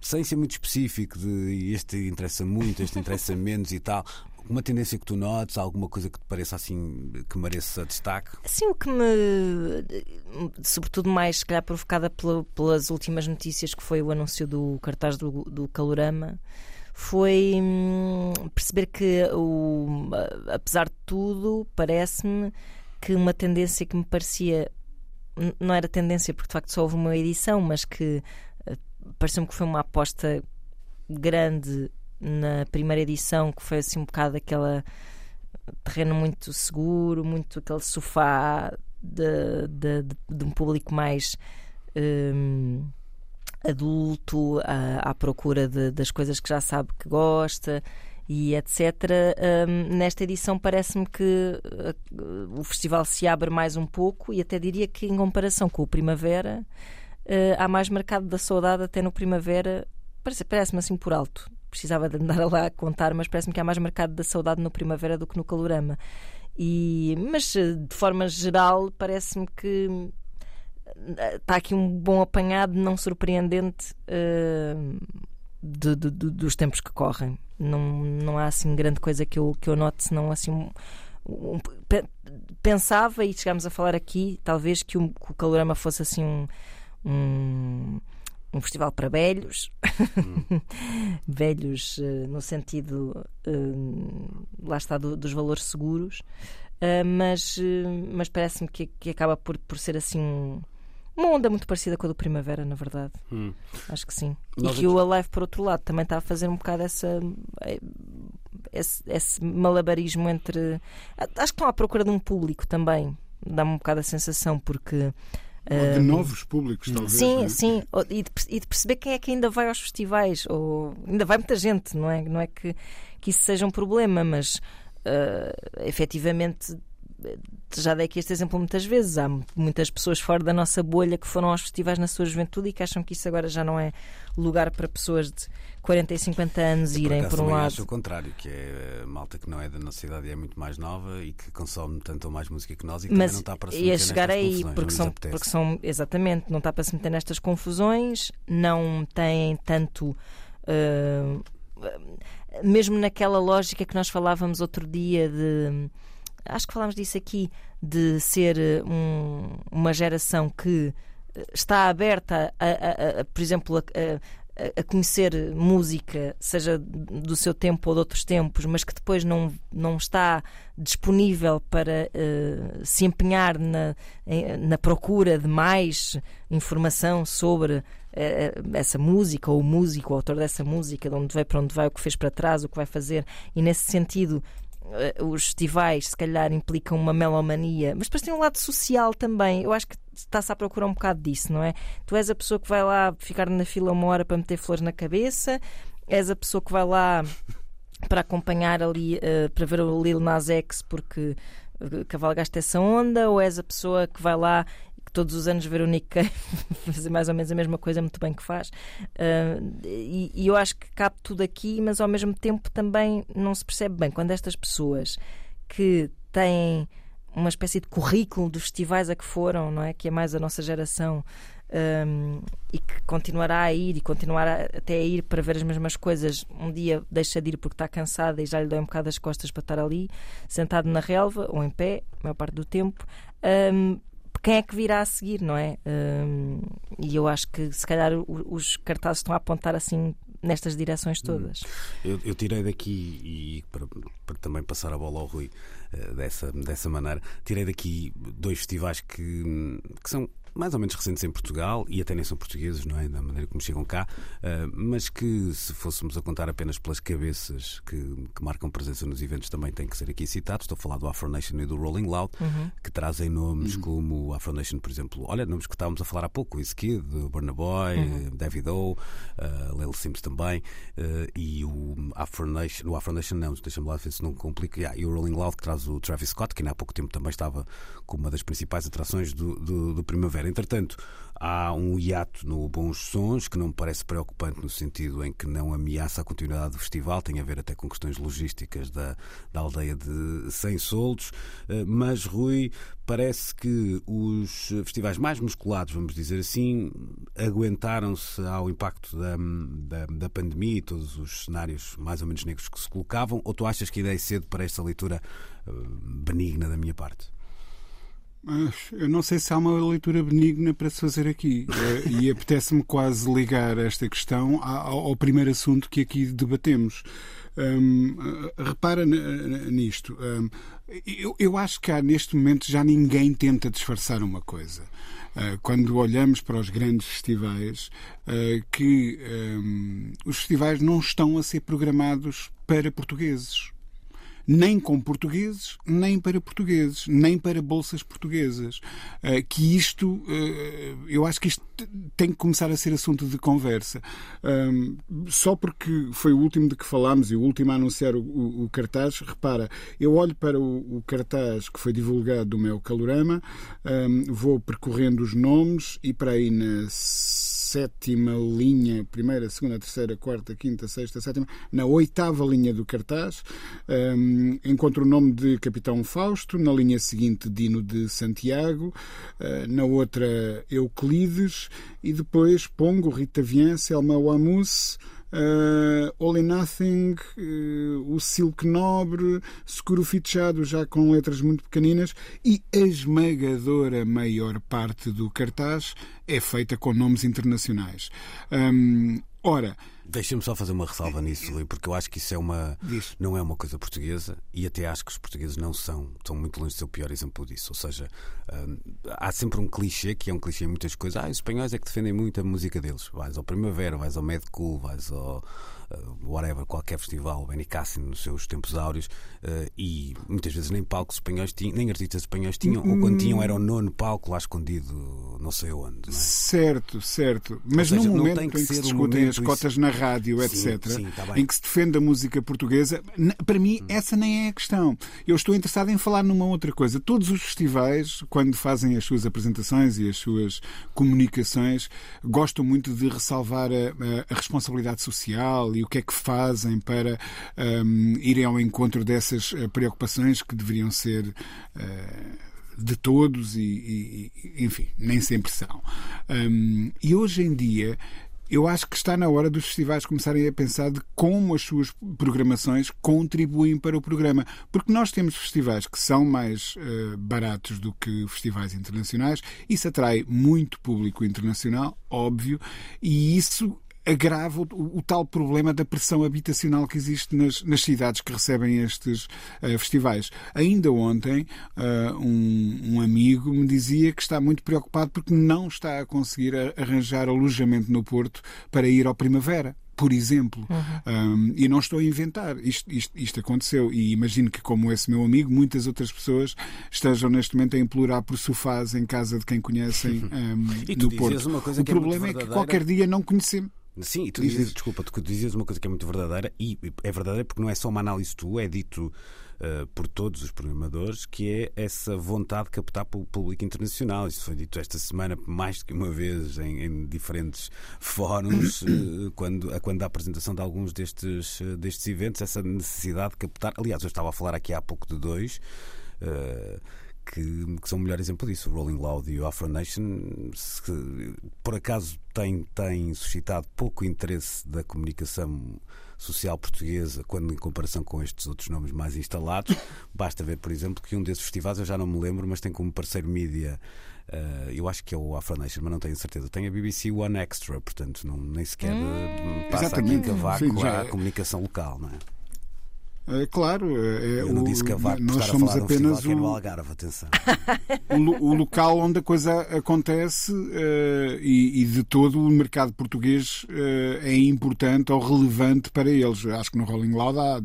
sem ser muito específico, de este interessa muito, este interessa menos e tal. Uma tendência que tu notes, alguma coisa que te pareça assim que mereça destaque? Sim, o que me. Sobretudo mais, se calhar, provocada pela, pelas últimas notícias, que foi o anúncio do cartaz do, do Calorama, foi hum, perceber que, o, apesar de tudo, parece-me que uma tendência que me parecia. Não era tendência, porque de facto só houve uma edição, mas que eh, pareceu-me que foi uma aposta grande na primeira edição, que foi assim um bocado aquela terreno muito seguro, muito aquele sofá de, de, de, de um público mais um, adulto, à, à procura das coisas que já sabe que gosta e etc. Um, nesta edição parece-me que uh, o festival se abre mais um pouco e até diria que em comparação com o Primavera uh, há mais mercado da saudade até no Primavera parece-me assim por alto precisava de andar lá a contar, mas parece-me que há mais mercado da saudade no Primavera do que no Calorama. E, mas, eh, de forma geral, parece-me que está aqui um bom apanhado, não surpreendente, uh, de, de, de, dos tempos que correm. Não, não há assim grande coisa que eu, que eu note, senão assim. Um, um, pensava, e chegámos a falar aqui, talvez que o, que o Calorama fosse assim um, um, um festival para velhos, hum. velhos uh, no sentido, uh, lá está, do, dos valores seguros, uh, mas, mas parece-me que, que acaba por, por ser assim uma onda muito parecida com a do Primavera, na verdade. Hum. Acho que sim. Nós e que o Alive, por outro lado, também está a fazer um bocado essa. Esse, esse malabarismo entre. Acho que estão à procura de um público também. Dá-me um bocado a sensação, porque. De novos públicos, talvez. Sim, né? sim. E de, e de, perceber quem é que ainda vai aos festivais. Ou ainda vai muita gente, não é? Não é que, que isso seja um problema, mas uh, efetivamente já dei aqui este exemplo muitas vezes. Há muitas pessoas fora da nossa bolha que foram aos festivais na sua juventude e que acham que isso agora já não é lugar para pessoas de 40 e 50 anos e irem por, por um lado. acho o contrário, que é malta que não é da nossa idade e é muito mais nova e que consome tanto ou mais música que nós e que Mas não está para se ia chegar aí porque são, porque são exatamente, não está para se meter nestas confusões, não têm tanto uh, mesmo naquela lógica que nós falávamos outro dia de acho que falámos disso aqui, de ser eh, um, uma geração que eh, está aberta, a, a, a por exemplo, a, a, conhecer música, seja do seu tempo ou de outros tempos, mas que depois não, não está disponível para uh, se empenhar na, na procura de mais informação sobre essa música, ou o músico, o autor dessa música, de onde vai para onde vai, o que fez para trás, o que vai fazer, e nesse sentido os festivais se calhar implicam uma melomania, mas depois tem um lado social também. Eu acho que está-se a procurar um bocado disso, não é? Tu és a pessoa que vai lá ficar na fila uma hora para meter flores na cabeça, és a pessoa que vai lá para acompanhar ali, uh, para ver o Lil Nas X porque eh, cavalgaste essa onda, ou és a pessoa que vai lá que todos os anos ver o Nick fazer mais ou menos a mesma coisa, muito bem que faz. Uh, e, e, eu acho que cabe tudo aqui, mas ao mesmo tempo também não se percebe bem quando estas pessoas que têm uma espécie de currículo dos festivais a que foram, não é? Que é mais a nossa geração. Um, e que continuará a ir e continuará até a ir para ver as mesmas coisas. Um dia deixa de ir porque está cansada e já lhe dói um bocado as costas para estar ali, sentado na relva ou em pé, a maior parte do tempo. Um, quem é que virá a seguir, não é? Um, e eu acho que se calhar os cartazes estão a apontar assim nestas direções hum. todas. Eu, eu tirei daqui, e para, para, também passar a bola ao Rui uh, dessa, dessa maneira, tirei daqui dois festivais que, que são mais ou menos recentes em Portugal e até nem são portugueses, não é? Da maneira como chegam cá, uh, mas que se fôssemos a contar apenas pelas cabeças que, que, marcam presença nos eventos também têm que ser aqui citados. Estou a falar do Afro Nation e do Rolling Loud, uhum. que trazem nomes uhum. como o Afro Nation, por exemplo. Olha, nomes que estávamos a falar há pouco: o Kid, Burna Boy, uhum. David O, uh, Lil Sims também, uh, e o Afro Nation, o Afro Nation não, deixa-me lá ver se não complica. Yeah, e o Rolling Loud que traz o Travis Scott, que ainda há pouco tempo também estava como uma das principais atrações do, do, do Primavera. Entretanto, há um hiato no Bons Sons que não me parece preocupante no sentido em que não ameaça a continuidade do festival, tem a ver até com questões logísticas da, da aldeia de 100 soldos, eh, mas Rui, parece que os festivais mais musculados, vamos dizer assim, aguentaram-se ao impacto da, da, da, pandemia e todos os cenários mais ou menos negros que se colocavam, ou tu achas que ainda é cedo para esta leitura eh, benigna da minha parte? Eu não sei se há uma leitura benigna para se fazer aqui. Eh, e apetece-me quase ligar esta questão ao primeiro assunto que aqui debatemos. Eh, repara nisto. Eu, eu, acho que há, neste momento já ninguém tenta disfarçar uma coisa. Uh, quando olhamos para os grandes festivais, uh, que um, os festivais não estão a ser programados para portugueses nem com portugueses, nem para portugueses, nem para bolsas portuguesas. Eh, que isto, eh, eu acho que isto tem que começar a ser assunto de conversa. Só porque foi o último de que falámos e o último a anunciar o, cartaz, repara, eu olho para o, cartaz que foi divulgado do meu calorama, vou percorrendo os nomes e para aí na sétima linha, primeira, segunda, terceira, quarta, quinta, sexta, sétima, na oitava linha do cartaz, um, encontro o nome de Capitão Fausto, na linha seguinte, Dino de Santiago, uh, na outra, Euclides, e depois Pongo, Rita Vian, Selma Wamus, uh, All in Nothing, uh, o Silk Nobre, Seguro Fichado, já com letras muito pequeninas, e a esmagadora maior parte do cartaz é feita com nomes internacionais. Um, ora, Deixa-me só fazer uma ressalva nisso, Rui, porque eu acho que isso é uma, Diz. não é uma coisa portuguesa e até acho que os portugueses não são, estão muito longe de ser o pior exemplo disso. Ou seja, hum, há sempre um clichê, que é um clichê em muitas coisas. Ah, os espanhóis é que defendem muito a música deles. Vais ao Primavera, vais ao Mad Cool, vais ao whatever, qualquer festival, Benny Cassin nos seus tempos áureos, uh, e muitas vezes nem palcos espanhóis tinham, nem artistas espanhóis tinham, ou quando tinham era o nono palco lá escondido, não sei onde. Não é? Certo, certo. Mas seja, no momento em que que se discutem as cotas na rádio, etc., sim, tá em que se defende a música portuguesa, para mim essa nem é a questão. Eu estou interessado em falar numa outra coisa. Todos os festivais, quando fazem as suas apresentações e as suas comunicações, gostam muito de ressalvar a, a- a responsabilidade social e o que é que fazem para hum, irem ao encontro dessas eh, preocupações que deveriam ser. eh, de todos e, e- e, enfim, nem sempre são. Hum, e hoje em dia eu acho que está na hora dos festivais começarem a pensar de como as suas programações contribuem para o programa. Porque nós temos festivais que são mais eh, baratos do que festivais internacionais, isso atrai muito público internacional, óbvio, e isso agrava o, o tal problema da pressão habitacional que existe nas, nas cidades que recebem estes eh, festivais. Ainda ontem, eh, um, um amigo me dizia que está muito preocupado porque não está a conseguir arranjar alojamento no Porto para ir ao Primavera. Por exemplo, Um, e não estou a inventar, isto, isto, isto aconteceu. E imagino que, como esse meu amigo, muitas outras pessoas estejam neste momento a implorar por sofás em casa de quem conhecem um, E tu no Porto. uma coisa o que é problema é que verdadeira. qualquer dia não conhecemos. Sim, e tu Diz dizes, isso. desculpa, tu dizias uma coisa que é muito verdadeira e é verdadeira porque não é só uma análise tua, é dito uh, por todos os programadores que é essa vontade de captar pelo público internacional. Isso foi dito esta semana mais do que uma vez em, em diferentes fóruns, uh, quando, a- quando a apresentação de alguns destes, uh, destes eventos, essa necessidade de captar. Aliás, eu estava a falar aqui há pouco de dois. Que, que são o melhor exemplo disso. O Rolling Loud e o Afro Nation, se, por acaso, têm, têm suscitado pouco interesse da comunicação social portuguesa quando em comparação com estes outros nomes mais instalados. Basta ver, por exemplo, que um desses festivais, eu já não me lembro, mas tem como parceiro mídia. Uh, eu acho que é o Afro Nation, mas não tenho certeza. Tem a BBC One Extra, portanto, não, nem sequer uh, passa aqui em cavaco Sim, já à é. comunicação local, não é? É claro, é, Eu não disse cavaco nós somos um apenas que é no o, Algarve, atenção. o, o local onde a coisa acontece eh, e, e de todo o mercado português eh, é importante ou relevante para eles. Acho que no Rolling Loud há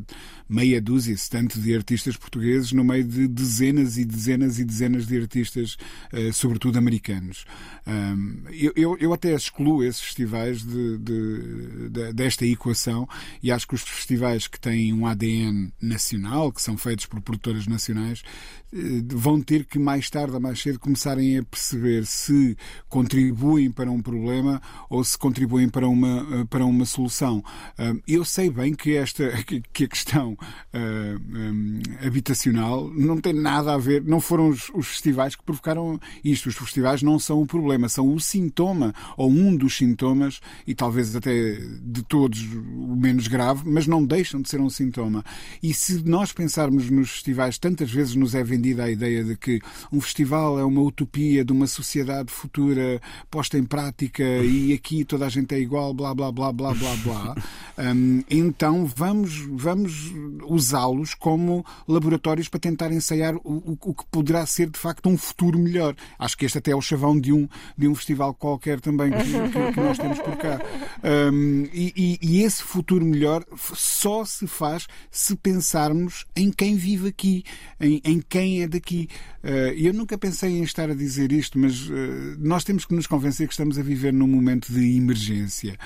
meia dúzia, se tanto, de artistas portugueses no meio de dezenas e dezenas e dezenas de artistas, eh, sobretudo americanos. Ahm, eu, eu, eu até excluo esses festivais de, de- de- desta equação e acho que os festivais que têm um ADN nacional, que são feitos por produtoras nacionais, eh, vão ter que mais tarde ou mais cedo começarem a perceber se contribuem para um problema ou se contribuem para uma, eh, para uma solução. Ah, Eu sei bem que esta que a questão habitacional não tem nada a ver, não foram os, os festivais que provocaram isto. Os festivais não são o problema, são o sintoma ou um dos sintomas e talvez até de todos o menos grave, mas não deixam de ser um sintoma. E se nós pensarmos nos festivais, tantas vezes nos é vendida a ideia de que um festival é uma utopia de uma sociedade futura posta em prática e aqui toda a gente é igual, blá blá blá blá blá blá. Hum, então vamos, vamos usá-los como laboratórios para tentar ensaiar o, o- o que poderá ser de facto um futuro melhor. Acho que este até é o chavão de um, de um festival qualquer também que, que- que nós temos por cá. Hum, e, e- esse futuro melhor só se faz se pensarmos em quem vive aqui, em, em quem é daqui. E eu nunca pensei em estar a dizer isto, mas nós temos que nos convencer que estamos a viver num momento de emergência.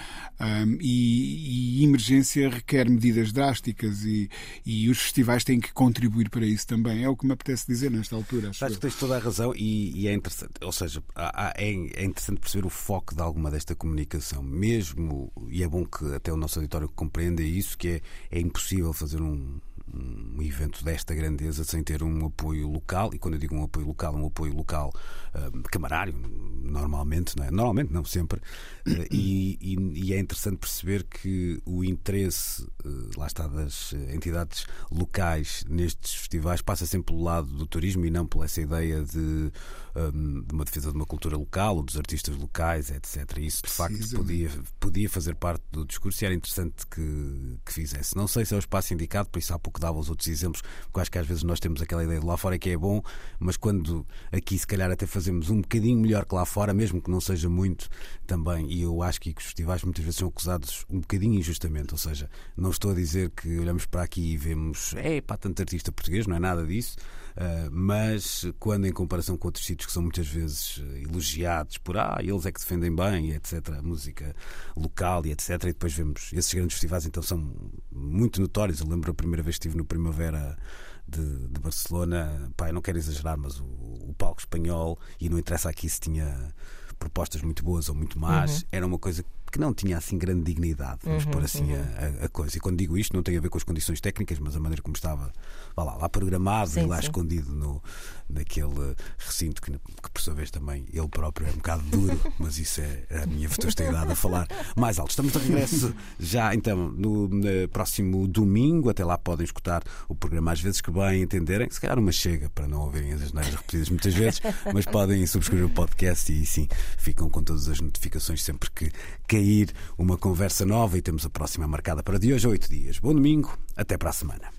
E, e emergência requer medidas drásticas e, e os festivais têm que contribuir para isso também. É o que me apetece dizer nesta altura. Acho, acho que tens toda a razão e, e é interessante. Ou seja, há, é, é interessante perceber o foco de alguma desta comunicação, mesmo, e é bom que até o nosso auditório compreenda isso, que é, é impossível fazer um, um evento desta grandeza sem ter um apoio local, e quando eu digo um apoio local, um apoio local uh, camarário, normalmente, não é? Normalmente, não sempre, uh, e, e, e, é interessante perceber que o interesse, uh, lá está, das entidades locais nestes festivais passa sempre pelo lado do turismo e não pela essa ideia de, um, de uma defesa de uma cultura local ou dos artistas locais, etc. E isso, de facto, podia, podia fazer parte do discurso e era interessante que, que fizesse. Não sei se é o espaço indicado, por isso há pouco que dava os outros exemplos, porque acho que às vezes nós temos aquela ideia de lá fora que é bom, mas quando aqui se calhar até fazemos um bocadinho melhor que lá fora, mesmo que não seja muito também, e eu acho que os festivais muitas vezes são acusados um bocadinho injustamente, ou seja, não estou a dizer que olhamos para aqui e vemos, é pá, tanto artista português, não é nada disso, mas quando em comparação com outros sítios que são muitas vezes elogiados por ah, eles é que defendem bem, etc., a música local e etc., e depois vemos esses grandes festivais então são muito notórios. Eu lembro a primeira vez que estive no Primavera de, de Barcelona, pá, não quero exagerar, mas o, o, palco espanhol, e não interessa aqui se tinha propostas muito boas ou muito más, uhum. era uma coisa que não tinha assim grande dignidade, vamos uhum, pôr assim uhum. a, a, coisa. E quando digo isto, não tem a ver com as condições técnicas, mas a maneira como estava lá, lá programado sim, e lá sim. escondido no, naquele recinto que, que, por sua vez, também ele próprio é um bocado duro, mas isso é a minha vetusteidade a falar mais alto. Estamos de regresso já então no, no, próximo domingo. Até lá podem escutar o programa às vezes que bem entenderem. Se calhar uma chega para não ouvirem as neiras repetidas muitas vezes, mas podem subscrever o podcast e sim ficam com todas as notificações sempre que cair uma conversa nova. E temos a próxima marcada para de hoje a oito dias. Bom domingo, até para a semana.